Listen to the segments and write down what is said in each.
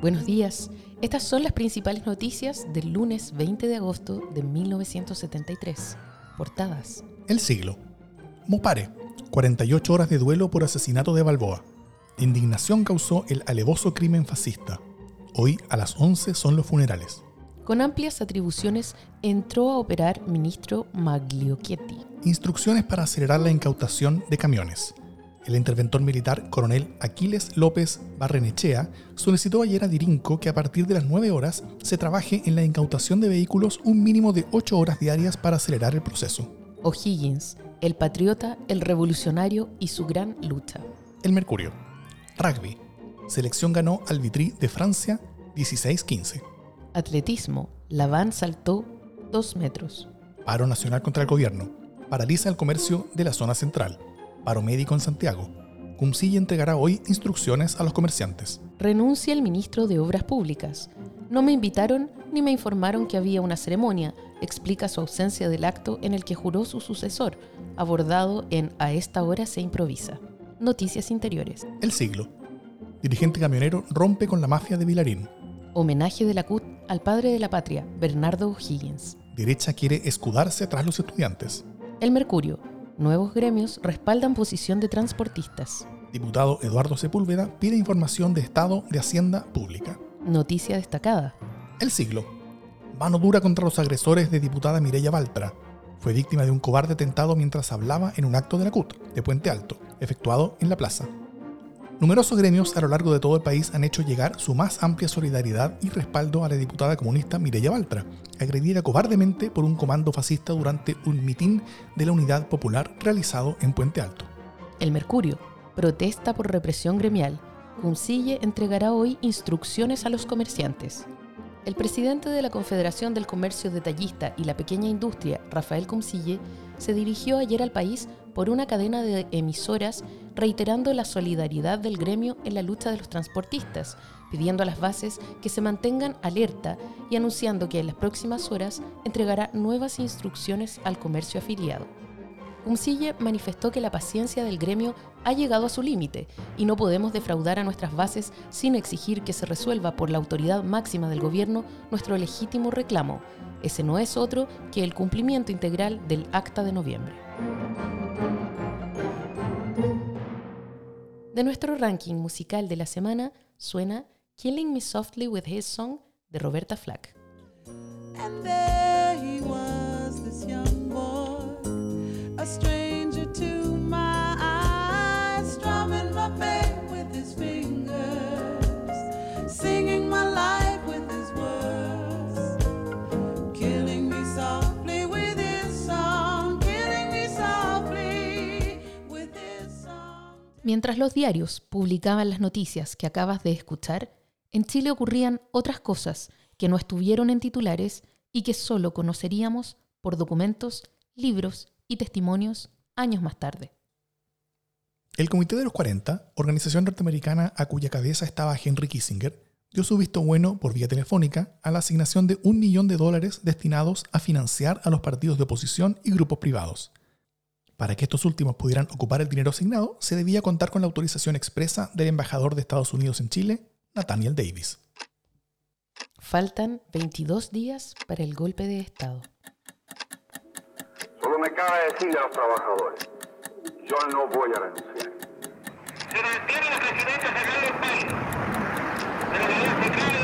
Buenos días. Estas son las principales noticias del lunes 20 de agosto de 1973. Portadas. El siglo. Mopare. 48 horas de duelo por asesinato de Balboa. Indignación causó el alevoso crimen fascista. Hoy a las 11 son los funerales. Con amplias atribuciones entró a operar ministro Magliochetti. Instrucciones para acelerar la incautación de camiones. El interventor militar coronel Aquiles López Barrenechea solicitó ayer a Dirinco que a partir de las 9 horas se trabaje en la incautación de vehículos un mínimo de 8 horas diarias para acelerar el proceso. O'Higgins, el patriota, el revolucionario y su gran lucha. El Mercurio. Rugby. Selección ganó al Vitry de Francia 16-15. Atletismo. La van saltó 2 metros. Paro nacional contra el gobierno. Paraliza el comercio de la zona central paro médico en Santiago. Cumcilla entregará hoy instrucciones a los comerciantes. Renuncia el ministro de Obras Públicas. No me invitaron ni me informaron que había una ceremonia, explica su ausencia del acto en el que juró su sucesor, abordado en A esta hora se improvisa. Noticias interiores. El siglo. Dirigente camionero rompe con la mafia de Vilarín. Homenaje de la CUT al padre de la patria, Bernardo O'Higgins. Derecha quiere escudarse tras los estudiantes. El Mercurio nuevos gremios respaldan posición de transportistas. Diputado Eduardo Sepúlveda pide información de Estado de Hacienda Pública. Noticia destacada. El siglo. Mano dura contra los agresores de diputada Mireya Baltra. Fue víctima de un cobarde atentado mientras hablaba en un acto de la CUT, de Puente Alto, efectuado en la plaza. Numerosos gremios a lo largo de todo el país han hecho llegar su más amplia solidaridad y respaldo a la diputada comunista Mireya Baltra, agredida cobardemente por un comando fascista durante un mitin de la Unidad Popular realizado en Puente Alto. El Mercurio protesta por represión gremial. Cuncille entregará hoy instrucciones a los comerciantes. El presidente de la Confederación del Comercio Detallista y la Pequeña Industria, Rafael Cuncille, se dirigió ayer al país por una cadena de emisoras reiterando la solidaridad del gremio en la lucha de los transportistas, pidiendo a las bases que se mantengan alerta y anunciando que en las próximas horas entregará nuevas instrucciones al comercio afiliado. Umsille manifestó que la paciencia del gremio ha llegado a su límite y no podemos defraudar a nuestras bases sin exigir que se resuelva por la autoridad máxima del gobierno nuestro legítimo reclamo. Ese no es otro que el cumplimiento integral del Acta de Noviembre. De nuestro ranking musical de la semana suena Killing Me Softly with His Song de Roberta Flack. Mientras los diarios publicaban las noticias que acabas de escuchar, en Chile ocurrían otras cosas que no estuvieron en titulares y que solo conoceríamos por documentos, libros y testimonios años más tarde. El Comité de los 40, organización norteamericana a cuya cabeza estaba Henry Kissinger, dio su visto bueno por vía telefónica a la asignación de un millón de dólares destinados a financiar a los partidos de oposición y grupos privados, para que estos últimos pudieran ocupar el dinero asignado, se debía contar con la autorización expresa del embajador de Estados Unidos en Chile, Nathaniel Davis. Faltan 22 días para el golpe de Estado. Me cabe decirle a los trabajadores, yo no voy a renunciar. Se mantiene la presidencia central del país, de la central de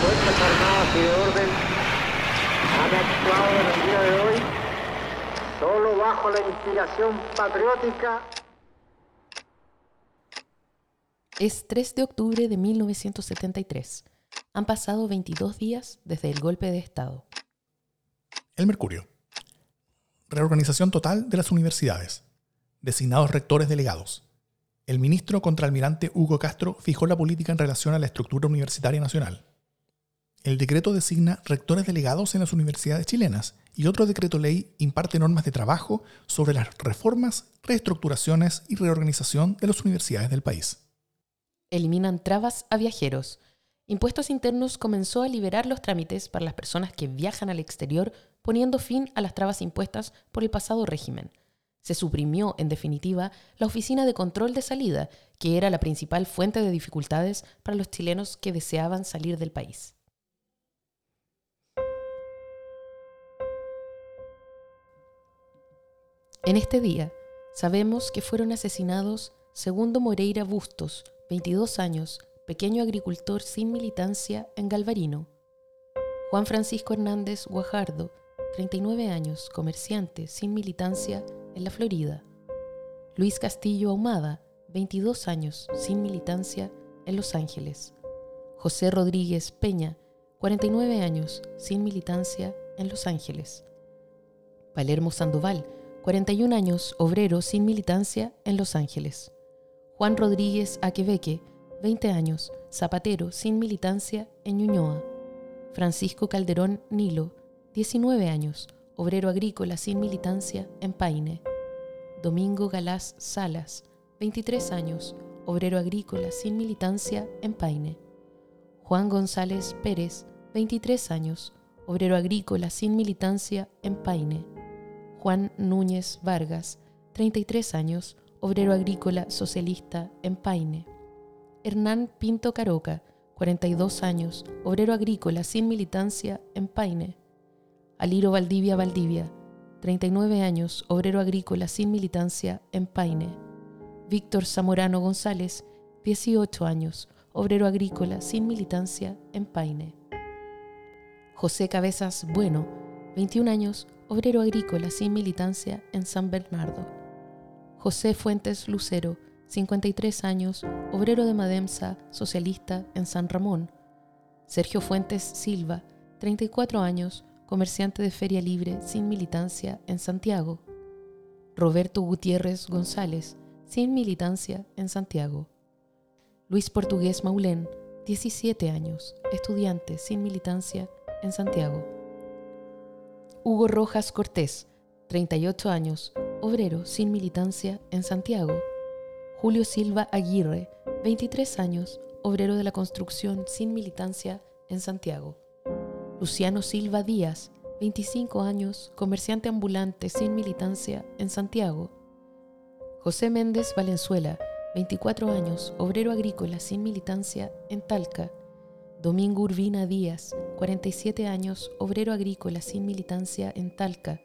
Fuerzas Armadas y de Orden han actuado en el día de hoy solo bajo la inspiración patriótica. Es 3 de octubre de 1973. Han pasado 22 días desde el golpe de Estado. El Mercurio. Reorganización total de las universidades. Designados rectores delegados. El ministro contraalmirante Hugo Castro fijó la política en relación a la estructura universitaria nacional. El decreto designa rectores delegados en las universidades chilenas y otro decreto ley imparte normas de trabajo sobre las reformas, reestructuraciones y reorganización de las universidades del país. Eliminan trabas a viajeros. Impuestos Internos comenzó a liberar los trámites para las personas que viajan al exterior, poniendo fin a las trabas impuestas por el pasado régimen. Se suprimió, en definitiva, la oficina de control de salida, que era la principal fuente de dificultades para los chilenos que deseaban salir del país. En este día sabemos que fueron asesinados Segundo Moreira Bustos, 22 años, pequeño agricultor sin militancia en Galvarino, Juan Francisco Hernández Guajardo, 39 años, comerciante sin militancia en la Florida, Luis Castillo Ahumada, 22 años, sin militancia en Los Ángeles, José Rodríguez Peña, 49 años, sin militancia en Los Ángeles, Palermo Sandoval, 41 años, obrero sin militancia en Los Ángeles. Juan Rodríguez Aquebeque, 20 años, zapatero sin militancia en Ñuñoa. Francisco Calderón Nilo, 19 años, obrero agrícola sin militancia en Paine. Domingo Galás Salas, 23 años, obrero agrícola sin militancia en Paine. Juan González Pérez, 23 años, obrero agrícola sin militancia en Paine. Juan Núñez Vargas, 33 años, obrero agrícola socialista en Paine. Hernán Pinto Caroca, 42 años, obrero agrícola sin militancia en Paine. Aliro Valdivia Valdivia, 39 años, obrero agrícola sin militancia en Paine. Víctor Zamorano González, 18 años, obrero agrícola sin militancia en Paine. José Cabezas Bueno, 21 años, obrero agrícola sin militancia en San Bernardo. José Fuentes Lucero, 53 años, obrero de Mademsa, socialista en San Ramón. Sergio Fuentes Silva, 34 años, comerciante de feria libre sin militancia en Santiago. Roberto Gutiérrez González, sin militancia en Santiago. Luis Portugués Maulén, 17 años, estudiante sin militancia en Santiago. Hugo Rojas Cortés, 38 años, obrero sin militancia en Santiago. Julio Silva Aguirre, 23 años, obrero de la construcción sin militancia en Santiago. Luciano Silva Díaz, 25 años, comerciante ambulante sin militancia en Santiago. José Méndez Valenzuela, 24 años, obrero agrícola sin militancia en Talca. Domingo Urbina Díaz, 47 años, obrero agrícola sin militancia en Talca.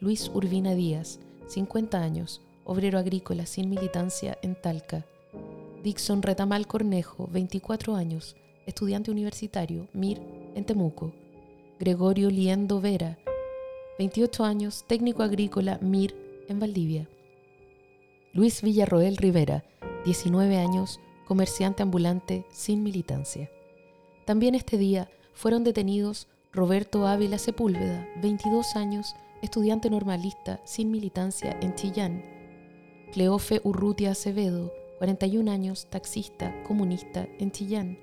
Luis Urbina Díaz, 50 años, obrero agrícola sin militancia en Talca. Dixon Retamal Cornejo, 24 años, estudiante universitario, MIR, en Temuco. Gregorio Liendo Vera, 28 años, técnico agrícola, MIR, en Valdivia. Luis Villarroel Rivera, 19 años, comerciante ambulante sin militancia. También este día fueron detenidos Roberto Ávila Sepúlveda, 22 años, estudiante normalista sin militancia en Chillán, Cleofe Urrutia Acevedo, 41 años, taxista comunista en Chillán,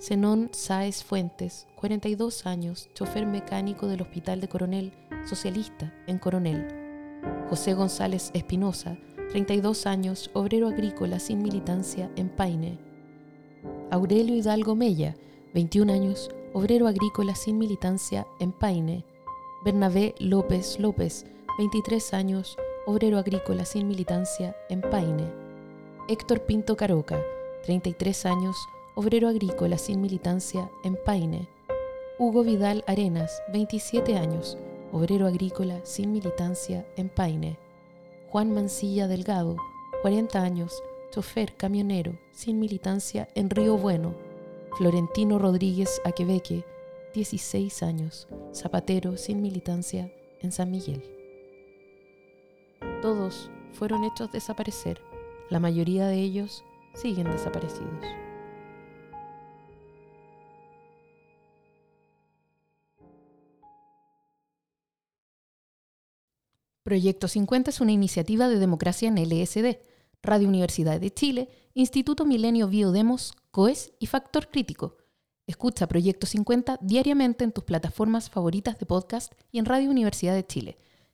Zenón Sáez Fuentes, 42 años, chofer mecánico del Hospital de Coronel, socialista en Coronel, José González Espinosa, 32 años, obrero agrícola sin militancia en Paine, Aurelio Hidalgo Mella, 21 años, obrero agrícola sin militancia en Paine. Bernabé López López, 23 años, obrero agrícola sin militancia en Paine. Héctor Pinto Caroca, 33 años, obrero agrícola sin militancia en Paine. Hugo Vidal Arenas, 27 años, obrero agrícola sin militancia en Paine. Juan Mancilla Delgado, 40 años, chofer camionero sin militancia en Río Bueno, Florentino Rodríguez Aquebeque, 16 años, zapatero sin militancia en San Miguel. Todos fueron hechos desaparecer, la mayoría de ellos siguen desaparecidos. Proyecto 50 es una iniciativa de democracia en LSD, Radio Universidad de Chile, Instituto Milenio Biodemos, COES y Factor Crítico. Escucha Proyecto 50 diariamente en tus plataformas favoritas de podcast y en Radio Universidad de Chile.